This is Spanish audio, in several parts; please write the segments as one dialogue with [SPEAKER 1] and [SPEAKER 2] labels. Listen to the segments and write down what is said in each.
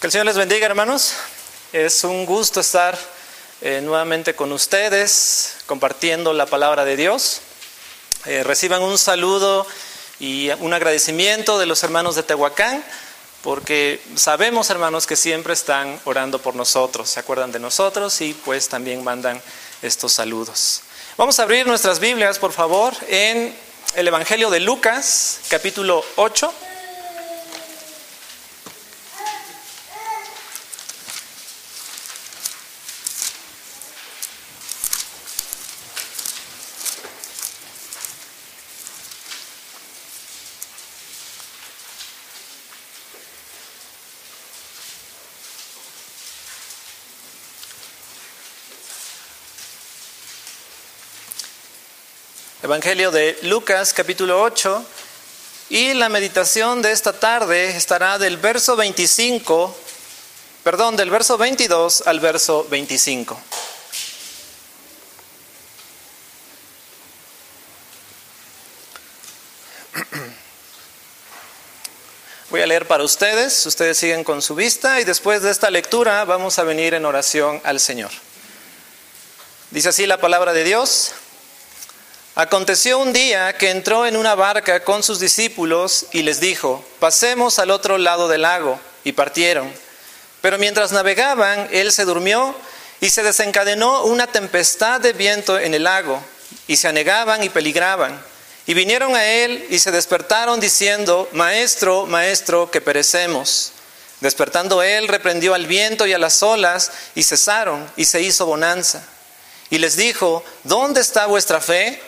[SPEAKER 1] Que el Señor les bendiga, hermanos. Es un gusto estar eh, nuevamente con ustedes compartiendo la palabra de Dios. Eh, reciban un saludo y un agradecimiento de los hermanos de Tehuacán, porque sabemos, hermanos, que siempre están orando por nosotros, se acuerdan de nosotros y pues también mandan estos saludos. Vamos a abrir nuestras Biblias, por favor, en el Evangelio de Lucas, capítulo 8. Evangelio de Lucas capítulo 8 y la meditación de esta tarde estará del verso 25, perdón, del verso 22 al verso 25. Voy a leer para ustedes, ustedes siguen con su vista y después de esta lectura vamos a venir en oración al Señor. Dice así la palabra de Dios. Aconteció un día que entró en una barca con sus discípulos y les dijo, pasemos al otro lado del lago, y partieron. Pero mientras navegaban, él se durmió y se desencadenó una tempestad de viento en el lago, y se anegaban y peligraban. Y vinieron a él y se despertaron diciendo, Maestro, Maestro, que perecemos. Despertando él, reprendió al viento y a las olas, y cesaron, y se hizo bonanza. Y les dijo, ¿dónde está vuestra fe?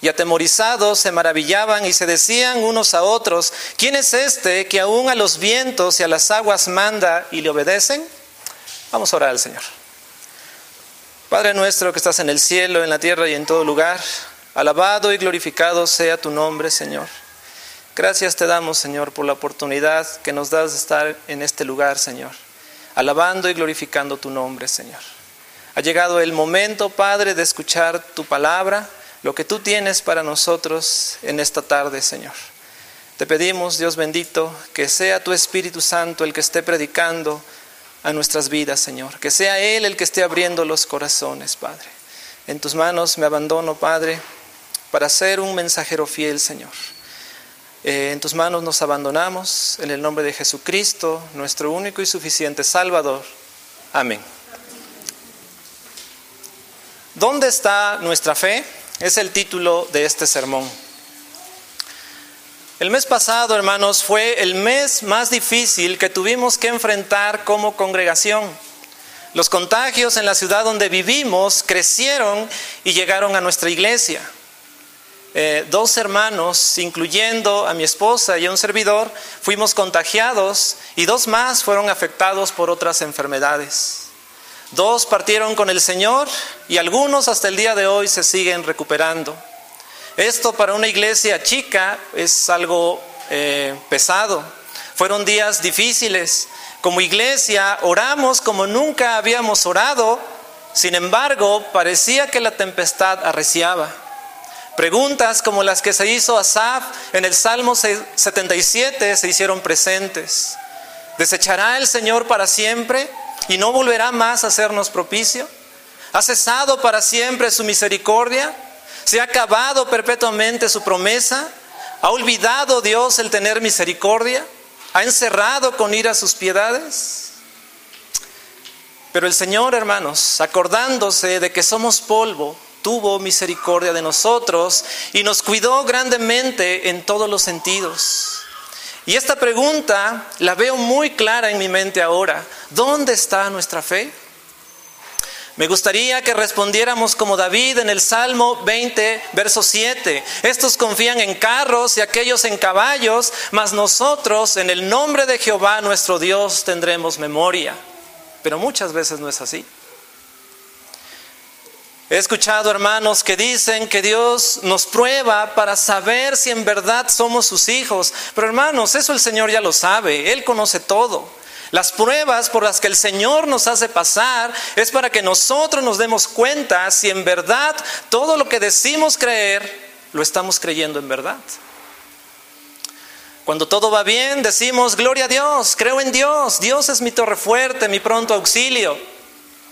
[SPEAKER 1] Y atemorizados se maravillaban y se decían unos a otros, ¿quién es este que aún a los vientos y a las aguas manda y le obedecen? Vamos a orar al Señor. Padre nuestro que estás en el cielo, en la tierra y en todo lugar, alabado y glorificado sea tu nombre, Señor. Gracias te damos, Señor, por la oportunidad que nos das de estar en este lugar, Señor, alabando y glorificando tu nombre, Señor. Ha llegado el momento, Padre, de escuchar tu palabra lo que tú tienes para nosotros en esta tarde, Señor. Te pedimos, Dios bendito, que sea tu Espíritu Santo el que esté predicando a nuestras vidas, Señor. Que sea Él el que esté abriendo los corazones, Padre. En tus manos me abandono, Padre, para ser un mensajero fiel, Señor. Eh, en tus manos nos abandonamos, en el nombre de Jesucristo, nuestro único y suficiente Salvador. Amén. ¿Dónde está nuestra fe? Es el título de este sermón. El mes pasado, hermanos, fue el mes más difícil que tuvimos que enfrentar como congregación. Los contagios en la ciudad donde vivimos crecieron y llegaron a nuestra iglesia. Eh, dos hermanos, incluyendo a mi esposa y a un servidor, fuimos contagiados y dos más fueron afectados por otras enfermedades. Dos partieron con el Señor y algunos hasta el día de hoy se siguen recuperando. Esto para una iglesia chica es algo eh, pesado. Fueron días difíciles. Como iglesia oramos como nunca habíamos orado. Sin embargo, parecía que la tempestad arreciaba. Preguntas como las que se hizo Asaf en el Salmo 77 se hicieron presentes. ¿Desechará el Señor para siempre? Y no volverá más a hacernos propicio? ¿Ha cesado para siempre su misericordia? ¿Se ha acabado perpetuamente su promesa? ¿Ha olvidado Dios el tener misericordia? ¿Ha encerrado con ira sus piedades? Pero el Señor, hermanos, acordándose de que somos polvo, tuvo misericordia de nosotros y nos cuidó grandemente en todos los sentidos. Y esta pregunta la veo muy clara en mi mente ahora. ¿Dónde está nuestra fe? Me gustaría que respondiéramos como David en el Salmo 20, verso 7. Estos confían en carros y aquellos en caballos, mas nosotros en el nombre de Jehová nuestro Dios tendremos memoria. Pero muchas veces no es así. He escuchado hermanos que dicen que Dios nos prueba para saber si en verdad somos sus hijos. Pero hermanos, eso el Señor ya lo sabe, Él conoce todo. Las pruebas por las que el Señor nos hace pasar es para que nosotros nos demos cuenta si en verdad todo lo que decimos creer lo estamos creyendo en verdad. Cuando todo va bien, decimos, gloria a Dios, creo en Dios, Dios es mi torre fuerte, mi pronto auxilio.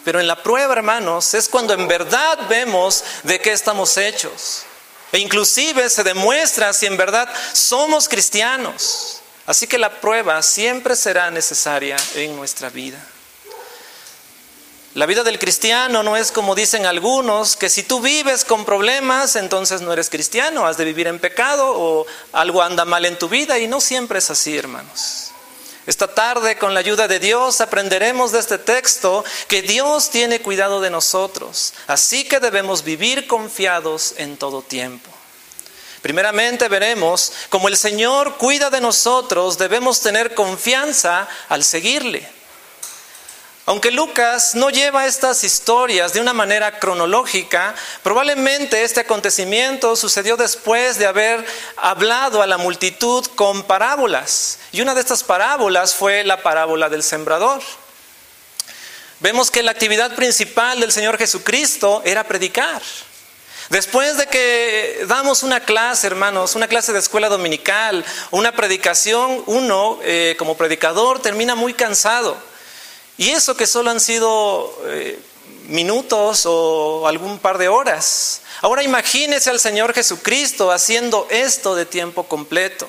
[SPEAKER 1] Pero en la prueba, hermanos, es cuando en verdad vemos de qué estamos hechos. E inclusive se demuestra si en verdad somos cristianos. Así que la prueba siempre será necesaria en nuestra vida. La vida del cristiano no es como dicen algunos, que si tú vives con problemas, entonces no eres cristiano, has de vivir en pecado o algo anda mal en tu vida y no siempre es así, hermanos. Esta tarde, con la ayuda de Dios, aprenderemos de este texto que Dios tiene cuidado de nosotros, así que debemos vivir confiados en todo tiempo. Primeramente veremos como el Señor cuida de nosotros, debemos tener confianza al seguirle. Aunque Lucas no lleva estas historias de una manera cronológica, probablemente este acontecimiento sucedió después de haber hablado a la multitud con parábolas. Y una de estas parábolas fue la parábola del sembrador. Vemos que la actividad principal del Señor Jesucristo era predicar. Después de que damos una clase, hermanos, una clase de escuela dominical, una predicación, uno eh, como predicador termina muy cansado. Y eso que solo han sido eh, minutos o algún par de horas. Ahora imagínese al Señor Jesucristo haciendo esto de tiempo completo.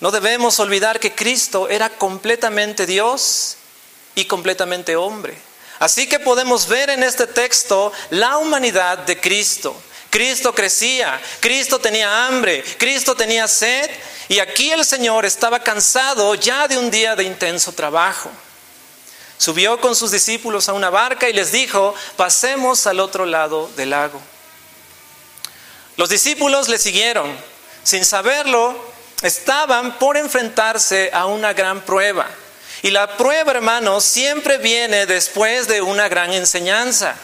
[SPEAKER 1] No debemos olvidar que Cristo era completamente Dios y completamente hombre. Así que podemos ver en este texto la humanidad de Cristo. Cristo crecía, Cristo tenía hambre, Cristo tenía sed y aquí el Señor estaba cansado ya de un día de intenso trabajo. Subió con sus discípulos a una barca y les dijo, pasemos al otro lado del lago. Los discípulos le siguieron. Sin saberlo, estaban por enfrentarse a una gran prueba. Y la prueba, hermanos, siempre viene después de una gran enseñanza.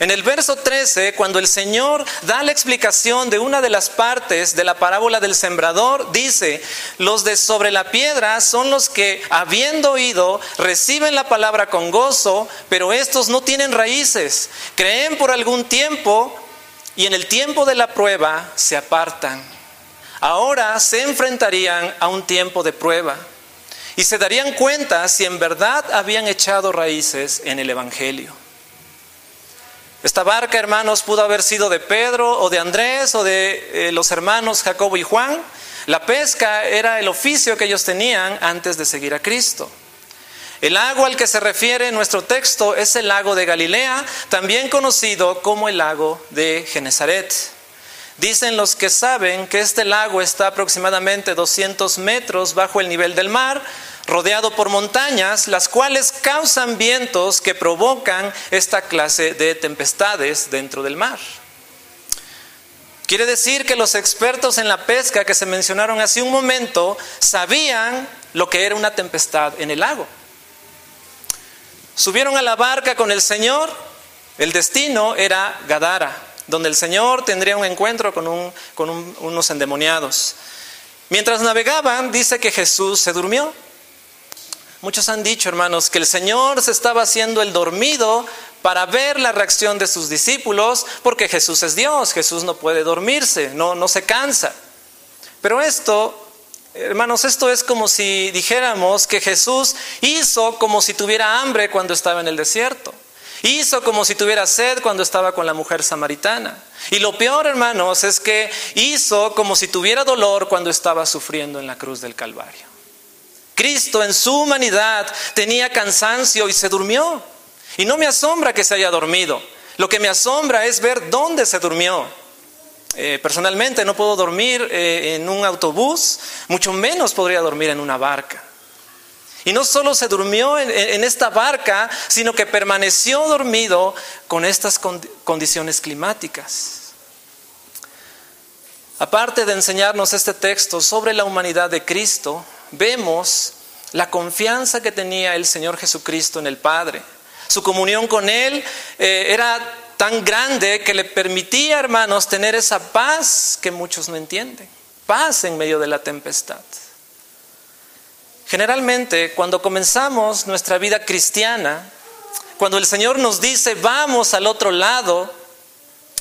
[SPEAKER 1] En el verso 13, cuando el Señor da la explicación de una de las partes de la parábola del sembrador, dice, los de sobre la piedra son los que, habiendo oído, reciben la palabra con gozo, pero estos no tienen raíces, creen por algún tiempo y en el tiempo de la prueba se apartan. Ahora se enfrentarían a un tiempo de prueba y se darían cuenta si en verdad habían echado raíces en el Evangelio. Esta barca, hermanos, pudo haber sido de Pedro o de Andrés o de eh, los hermanos Jacobo y Juan. La pesca era el oficio que ellos tenían antes de seguir a Cristo. El lago al que se refiere nuestro texto es el lago de Galilea, también conocido como el lago de Genezaret. Dicen los que saben que este lago está aproximadamente 200 metros bajo el nivel del mar, rodeado por montañas, las cuales causan vientos que provocan esta clase de tempestades dentro del mar. Quiere decir que los expertos en la pesca que se mencionaron hace un momento sabían lo que era una tempestad en el lago. Subieron a la barca con el Señor, el destino era Gadara, donde el Señor tendría un encuentro con, unos endemoniados. Mientras navegaban, dice que Jesús se durmió. Muchos han dicho, hermanos, que el Señor se estaba haciendo el dormido para ver la reacción de sus discípulos, porque Jesús es Dios, Jesús no puede dormirse, no, no se cansa. Pero esto, hermanos, esto es como si dijéramos que Jesús hizo como si tuviera hambre cuando estaba en el desierto. Hizo como si tuviera sed cuando estaba con la mujer samaritana. Y lo peor, hermanos, es que hizo como si tuviera dolor cuando estaba sufriendo en la cruz del Calvario. Cristo en su humanidad tenía cansancio y se durmió. Y no me asombra que se haya dormido. Lo que me asombra es ver dónde se durmió. Eh, personalmente no puedo dormir eh, en un autobús, mucho menos podría dormir en una barca. Y no solo se durmió en, esta barca, sino que permaneció dormido con estas condiciones climáticas. Aparte de enseñarnos este texto sobre la humanidad de Cristo, vemos la confianza que tenía el Señor Jesucristo en el Padre. Su comunión con Él eh, era tan grande que le permitía, hermanos, tener esa paz que muchos no entienden. Paz en medio de la tempestad. Generalmente, cuando comenzamos nuestra vida cristiana, cuando el Señor nos dice, vamos al otro lado,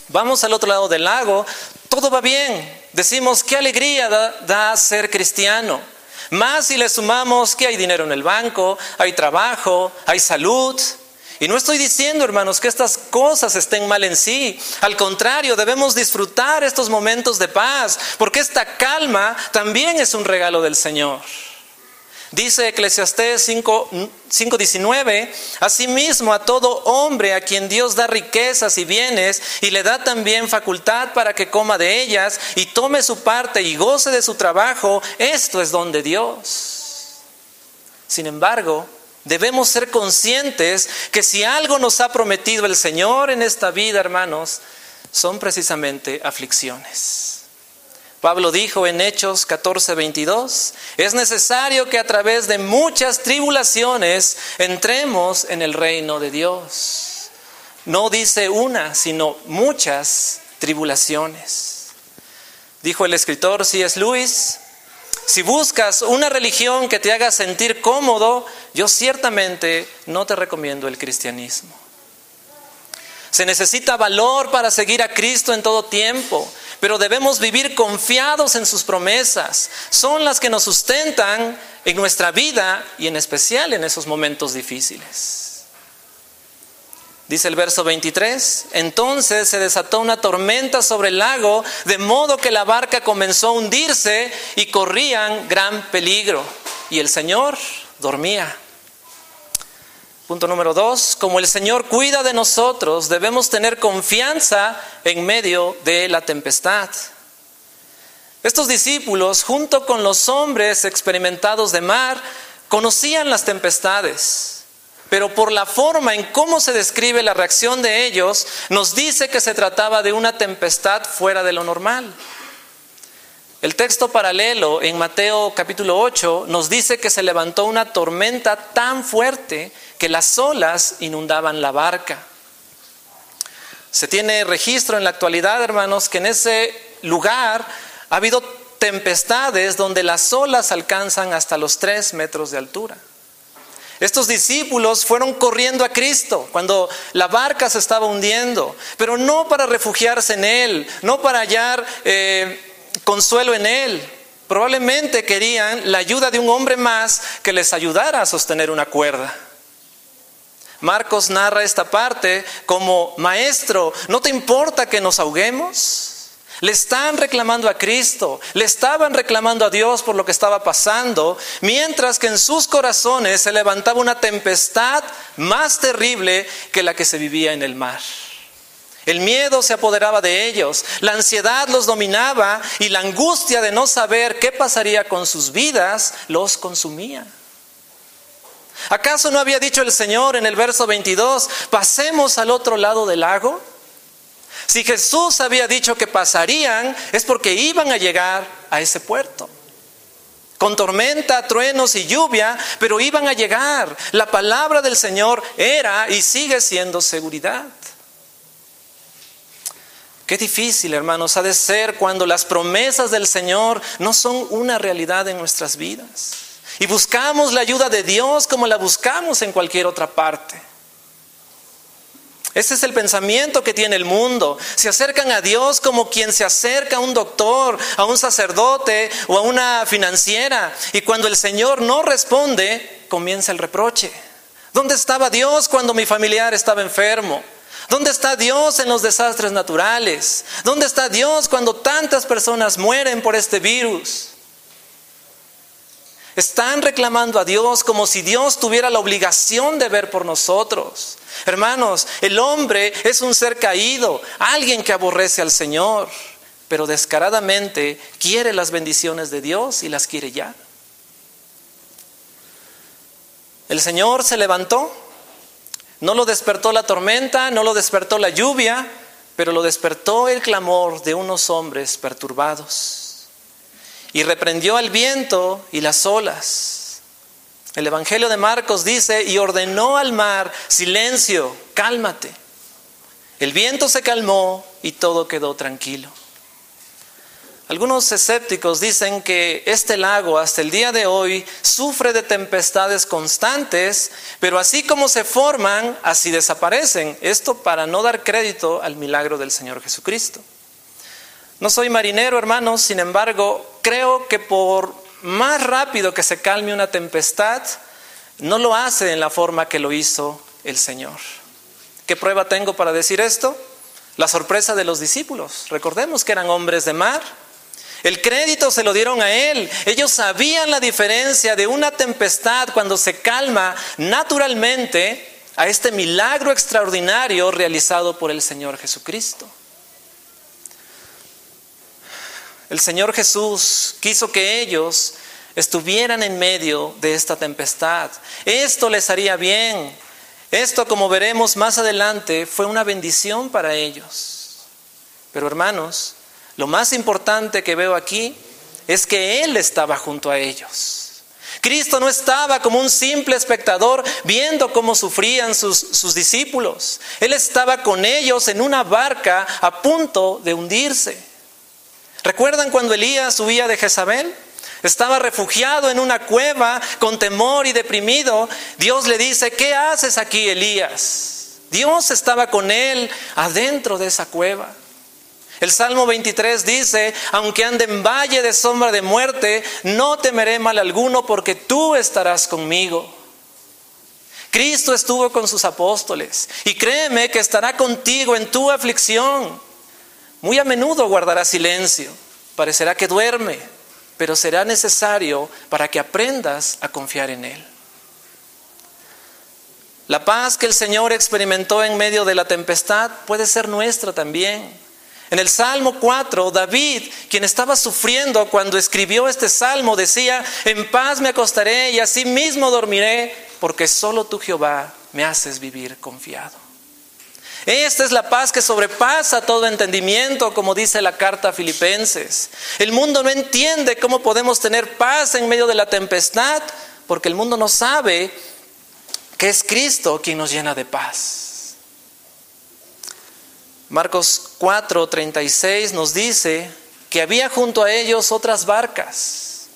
[SPEAKER 1] vamos al otro lado del lago, todo va bien, decimos, qué alegría da, ser cristiano. Más si le sumamos que hay dinero en el banco, hay trabajo, hay salud. Y no estoy diciendo, hermanos, que estas cosas estén mal en sí. Al contrario, debemos disfrutar estos momentos de paz, porque esta calma también es un regalo del Señor. Dice Eclesiastés 5:19, asimismo a todo hombre a quien Dios da riquezas y bienes y le da también facultad para que coma de ellas y tome su parte y goce de su trabajo, esto es don de Dios. Sin embargo, debemos ser conscientes que si algo nos ha prometido el Señor en esta vida, hermanos, son precisamente aflicciones. Pablo dijo en Hechos 14:22, es necesario que a través de muchas tribulaciones entremos en el reino de Dios. No dice una, sino muchas tribulaciones. Dijo el escritor C.S. Lewis, si buscas una religión que te haga sentir cómodo, yo ciertamente no te recomiendo el cristianismo. Se necesita valor para seguir a Cristo en todo tiempo, pero debemos vivir confiados en sus promesas. Son las que nos sustentan en nuestra vida y en especial en esos momentos difíciles. Dice el verso 23, entonces se desató una tormenta sobre el lago, de modo que la barca comenzó a hundirse y corrían gran peligro. Y el Señor dormía. Punto número dos, como el Señor cuida de nosotros, debemos tener confianza en medio de la tempestad. Estos discípulos, junto con los hombres experimentados de mar, conocían las tempestades, pero por la forma en cómo se describe la reacción de ellos, nos dice que se trataba de una tempestad fuera de lo normal. El texto paralelo en Mateo capítulo 8 nos dice que se levantó una tormenta tan fuerte que las olas inundaban la barca. Se tiene registro en la actualidad, hermanos, que en ese lugar ha habido tempestades donde las olas alcanzan hasta los tres metros de altura. Estos discípulos fueron corriendo a Cristo cuando la barca se estaba hundiendo, pero no para refugiarse en Él, no para hallar eh, consuelo en Él. Probablemente querían la ayuda de un hombre más que les ayudara a sostener una cuerda. Marcos narra esta parte como, maestro, ¿no te importa que nos ahoguemos? Le están reclamando a Cristo, le estaban reclamando a Dios por lo que estaba pasando, mientras que en sus corazones se levantaba una tempestad más terrible que la que se vivía en el mar. El miedo se apoderaba de ellos, la ansiedad los dominaba y la angustia de no saber qué pasaría con sus vidas los consumía. ¿Acaso no había dicho el Señor en el verso 22, pasemos al otro lado del lago? Si Jesús había dicho que pasarían, es porque iban a llegar a ese puerto. Con tormenta, truenos y lluvia, pero iban a llegar. La palabra del Señor era y sigue siendo seguridad. Qué difícil, hermanos, ha de ser cuando las promesas del Señor no son una realidad en nuestras vidas. Y buscamos la ayuda de Dios como la buscamos en cualquier otra parte. Ese es el pensamiento que tiene el mundo. Se acercan a Dios como quien se acerca a un doctor, a un sacerdote o a una financiera. Y cuando el Señor no responde, comienza el reproche. ¿Dónde estaba Dios cuando mi familiar estaba enfermo? ¿Dónde está Dios en los desastres naturales? ¿Dónde está Dios cuando tantas personas mueren por este virus? Están reclamando a Dios como si Dios tuviera la obligación de ver por nosotros. Hermanos, el hombre es un ser caído, alguien que aborrece al Señor, pero descaradamente quiere las bendiciones de Dios y las quiere ya. El Señor se levantó no lo despertó la tormenta, no lo despertó la lluvia, pero lo despertó el clamor de unos hombres perturbados. Y reprendió al viento y las olas. El Evangelio de Marcos dice, y ordenó al mar, silencio, cálmate. El viento se calmó y todo quedó tranquilo. Algunos escépticos dicen que este lago hasta el día de hoy sufre de tempestades constantes, pero así como se forman, así desaparecen. Esto para no dar crédito al milagro del Señor Jesucristo. No soy marinero, hermanos, sin embargo, creo que por más rápido que se calme una tempestad, no lo hace en la forma que lo hizo el Señor. ¿Qué prueba tengo para decir esto? La sorpresa de los discípulos. Recordemos que eran hombres de mar. El crédito se lo dieron a Él. Ellos sabían la diferencia de una tempestad cuando se calma naturalmente a este milagro extraordinario realizado por el Señor Jesucristo. El Señor Jesús quiso que ellos estuvieran en medio de esta tempestad. Esto les haría bien. Esto, como veremos más adelante, fue una bendición para ellos. Pero hermanos, lo más importante que veo aquí es que Él estaba junto a ellos. Cristo no estaba como un simple espectador viendo cómo sufrían sus, sus, discípulos. Él estaba con ellos en una barca a punto de hundirse. ¿Recuerdan cuando Elías subía de Jezabel? Estaba refugiado en una cueva con temor y deprimido. Dios le dice, ¿qué haces aquí, Elías? Dios estaba con él adentro de esa cueva. El Salmo 23 dice, aunque ande en valle de sombra de muerte, no temeré mal alguno porque tú estarás conmigo. Cristo estuvo con sus apóstoles y créeme que estará contigo en tu aflicción. Muy a menudo guardará silencio, parecerá que duerme, pero será necesario para que aprendas a confiar en Él. La paz que el Señor experimentó en medio de la tempestad puede ser nuestra también. En el Salmo 4, David, quien estaba sufriendo cuando escribió este salmo, decía, en paz me acostaré y así mismo dormiré, porque solo tú Jehová me haces vivir confiado. Esta es la paz que sobrepasa todo entendimiento, como dice la carta a Filipenses. El mundo no entiende cómo podemos tener paz en medio de la tempestad, porque el mundo no sabe que es Cristo quien nos llena de paz. Marcos 4, 36 nos dice que había junto a ellos otras barcas.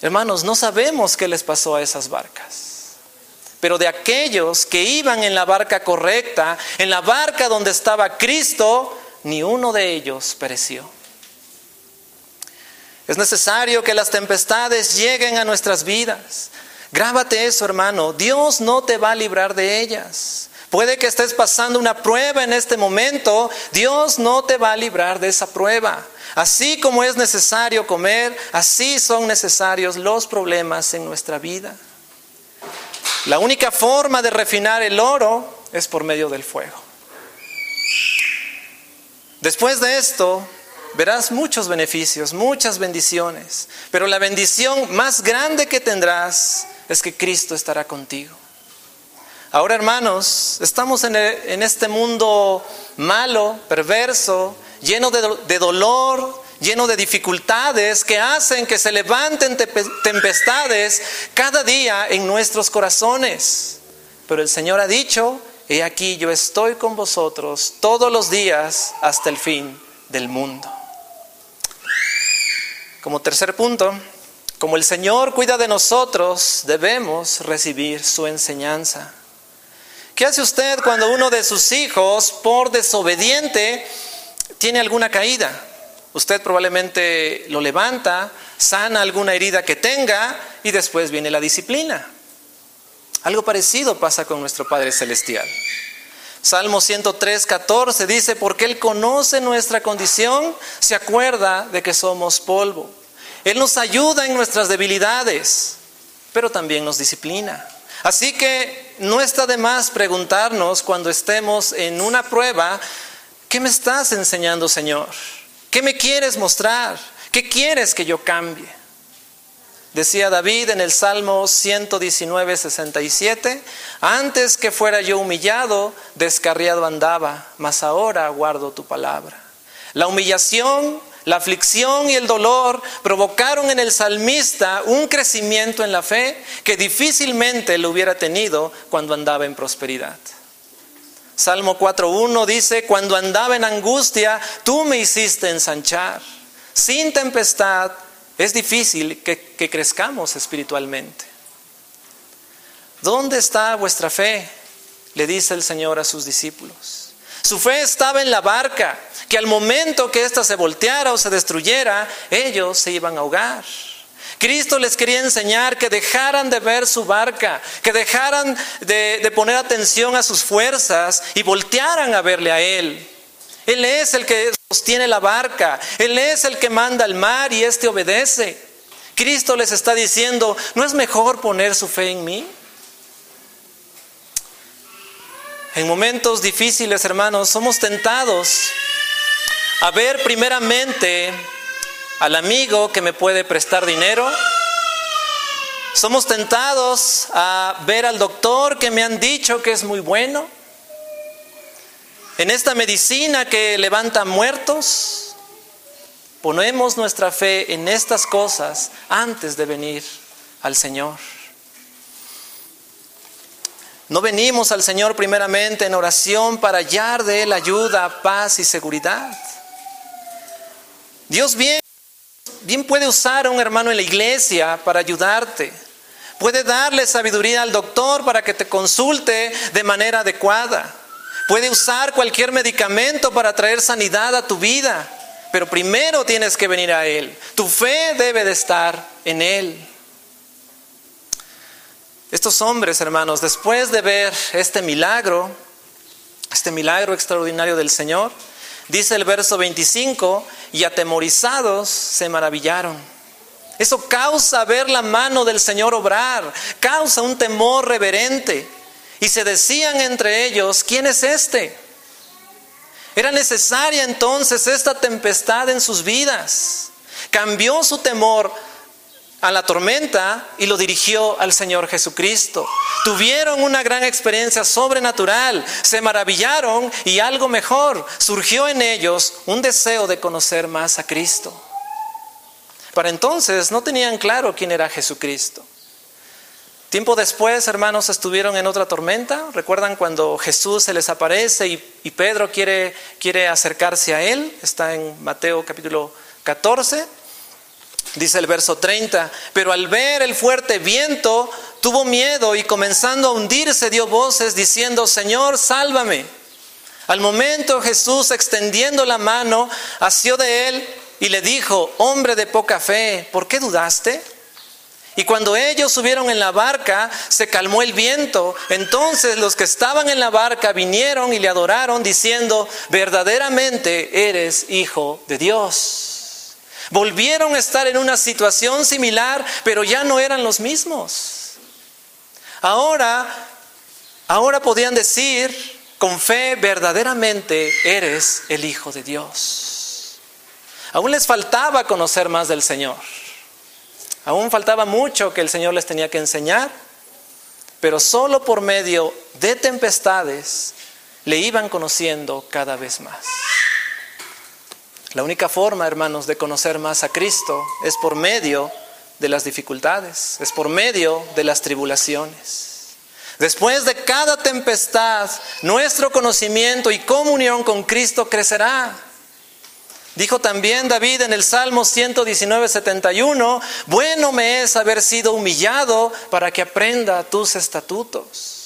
[SPEAKER 1] Hermanos, no sabemos qué les pasó a esas barcas. Pero de aquellos que iban en la barca correcta, en la barca donde estaba Cristo, ni uno de ellos pereció. Es necesario que las tempestades lleguen a nuestras vidas. Grábate eso, hermano. Dios no te va a librar de ellas. Puede que estés pasando una prueba en este momento, Dios no te va a librar de esa prueba. Así como es necesario comer, así son necesarios los problemas en nuestra vida. La única forma de refinar el oro es por medio del fuego. Después de esto, verás muchos beneficios, muchas bendiciones, pero la bendición más grande que tendrás es que Cristo estará contigo. Ahora, hermanos, estamos en, este mundo malo, perverso, lleno de, dolor, lleno de dificultades que hacen que se levanten tempestades cada día en nuestros corazones. Pero el Señor ha dicho, he aquí yo estoy con vosotros todos los días hasta el fin del mundo. Como tercer punto, como el Señor cuida de nosotros, debemos recibir su enseñanza. ¿Qué hace usted cuando uno de sus hijos, por desobediente, tiene alguna caída? Usted probablemente lo levanta, sana alguna herida que tenga y después viene la disciplina. Algo parecido pasa con nuestro Padre Celestial. Salmo 103, 14 dice, porque Él conoce nuestra condición, se acuerda de que somos polvo. Él nos ayuda en nuestras debilidades, pero también nos disciplina. Así que no está de más preguntarnos cuando estemos en una prueba, ¿qué me estás enseñando, Señor? ¿Qué me quieres mostrar? ¿Qué quieres que yo cambie? Decía David en el Salmo 119, 67, antes que fuera yo humillado, descarriado andaba, mas ahora guardo tu palabra. La humillación la aflicción y el dolor provocaron en el salmista un crecimiento en la fe que difícilmente lo hubiera tenido cuando andaba en prosperidad. Salmo 4.1 dice, cuando andaba en angustia, tú me hiciste ensanchar. Sin tempestad es difícil que, que crezcamos espiritualmente. ¿Dónde está vuestra fe? Le dice el Señor a sus discípulos. Su fe estaba en la barca, que al momento que ésta se volteara o se destruyera, ellos se iban a ahogar. Cristo les quería enseñar que dejaran de ver su barca, que dejaran de, poner atención a sus fuerzas y voltearan a verle a Él. Él es el que sostiene la barca, Él es el que manda al mar y éste obedece. Cristo les está diciendo, ¿no es mejor poner su fe en mí? En momentos difíciles, hermanos, somos tentados a ver primeramente al amigo que me puede prestar dinero. Somos tentados a ver al doctor que me han dicho que es muy bueno. En esta medicina que levanta muertos, ponemos nuestra fe en estas cosas antes de venir al Señor. No venimos al Señor primeramente en oración para hallar de Él ayuda, paz y seguridad. Dios bien, bien puede usar a un hermano en la iglesia para ayudarte. Puede darle sabiduría al doctor para que te consulte de manera adecuada. Puede usar cualquier medicamento para traer sanidad a tu vida. Pero primero tienes que venir a Él. Tu fe debe de estar en Él. Estos hombres, hermanos, después de ver este milagro, este milagro extraordinario del Señor, dice el verso 25, y atemorizados se maravillaron. Eso causa ver la mano del Señor obrar, causa un temor reverente. Y se decían entre ellos, ¿quién es este? Era necesaria entonces esta tempestad en sus vidas. Cambió su temor a la tormenta y lo dirigió al Señor Jesucristo. Tuvieron una gran experiencia sobrenatural, se maravillaron y algo mejor, surgió en ellos un deseo de conocer más a Cristo. Para entonces no tenían claro quién era Jesucristo. Tiempo después, hermanos, estuvieron en otra tormenta. ¿Recuerdan cuando Jesús se les aparece y, Pedro quiere, quiere acercarse a él? Está en Mateo capítulo 14. Dice el verso 30, pero al ver el fuerte viento, tuvo miedo y comenzando a hundirse dio voces diciendo, Señor, sálvame. Al momento Jesús, extendiendo la mano, asió de él y le dijo, hombre de poca fe, ¿por qué dudaste? Y cuando ellos subieron en la barca, se calmó el viento. Entonces los que estaban en la barca vinieron y le adoraron diciendo, verdaderamente eres hijo de Dios. Volvieron a estar en una situación similar, pero ya no eran los mismos. Ahora, ahora podían decir con fe, verdaderamente eres el Hijo de Dios. Aún les faltaba conocer más del Señor. Aún faltaba mucho que el Señor les tenía que enseñar, pero solo por medio de tempestades le iban conociendo cada vez más. La única forma, hermanos, de conocer más a Cristo es por medio de las dificultades, es por medio de las tribulaciones. Después de cada tempestad, nuestro conocimiento y comunión con Cristo crecerá. Dijo también David en el Salmo 119, 71, bueno me es haber sido humillado para que aprenda tus estatutos.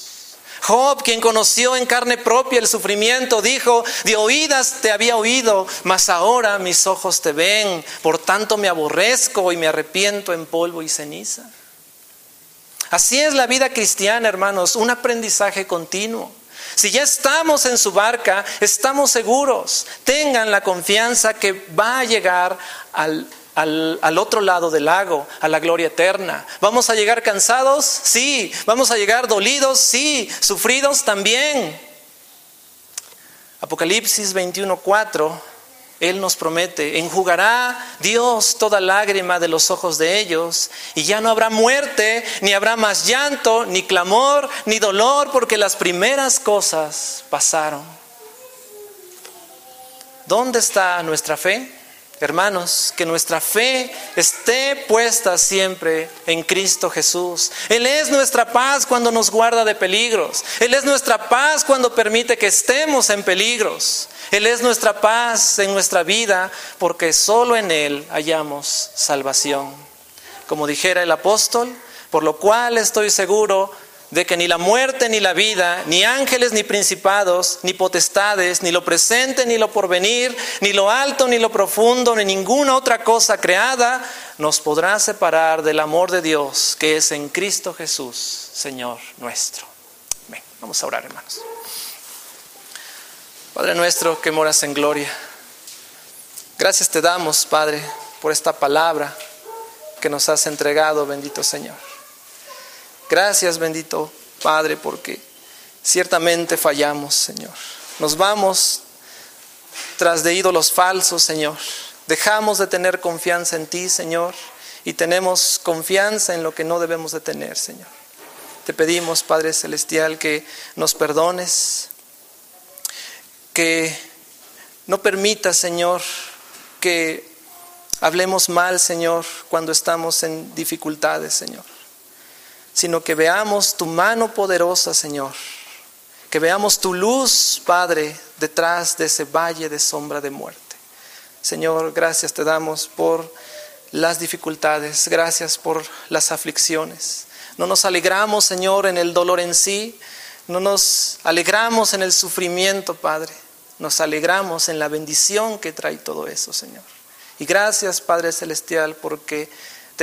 [SPEAKER 1] Job, quien conoció en carne propia el sufrimiento, dijo, de oídas te había oído, mas ahora mis ojos te ven, por tanto me aborrezco y me arrepiento en polvo y ceniza. Así es la vida cristiana, hermanos, un aprendizaje continuo. Si ya estamos en su barca, estamos seguros. Tengan la confianza que va a llegar al al, otro lado del lago, a la gloria eterna. ¿Vamos a llegar cansados? Sí. ¿Vamos a llegar dolidos? Sí. ¿Sufridos? También. Apocalipsis 21:4, Él nos promete, enjugará Dios toda lágrima de los ojos de ellos, y ya no habrá muerte, ni habrá más llanto, ni clamor, ni dolor, porque las primeras cosas pasaron. ¿Dónde está nuestra fe? Hermanos, que nuestra fe esté puesta siempre en Cristo Jesús. Él es nuestra paz cuando nos guarda de peligros. Él es nuestra paz cuando permite que estemos en peligros. Él es nuestra paz en nuestra vida porque solo en Él hallamos salvación. Como dijera el apóstol, por lo cual estoy seguro de que ni la muerte ni la vida, ni ángeles ni principados, ni potestades, ni lo presente ni lo porvenir, ni lo alto ni lo profundo, ni ninguna otra cosa creada nos podrá separar del amor de Dios que es en Cristo Jesús, Señor nuestro. vamos a orar, hermanos. Padre nuestro que moras en gloria, gracias te damos, Padre, por esta palabra que nos has entregado, bendito Señor. Gracias, bendito Padre, porque ciertamente fallamos, Señor. Nos vamos tras de ídolos falsos, Señor. Dejamos de tener confianza en ti, Señor, y tenemos confianza en lo que no debemos de tener, Señor. Te pedimos, Padre Celestial, que nos perdones, que no permitas, Señor, que hablemos mal, Señor, cuando estamos en dificultades, Señor sino que veamos tu mano poderosa, Señor. Que veamos tu luz, Padre, detrás de ese valle de sombra de muerte. Señor, gracias te damos por las dificultades, gracias por las aflicciones. No nos alegramos, Señor, en el dolor en sí, no nos alegramos en el sufrimiento, Padre. Nos alegramos en la bendición que trae todo eso, Señor. Y gracias, Padre Celestial, porque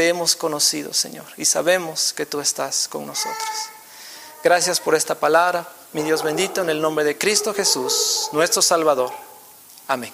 [SPEAKER 1] te hemos conocido, Señor, y sabemos que tú estás con nosotros. Gracias por esta palabra, mi Dios bendito, en el nombre de Cristo Jesús, nuestro Salvador. Amén.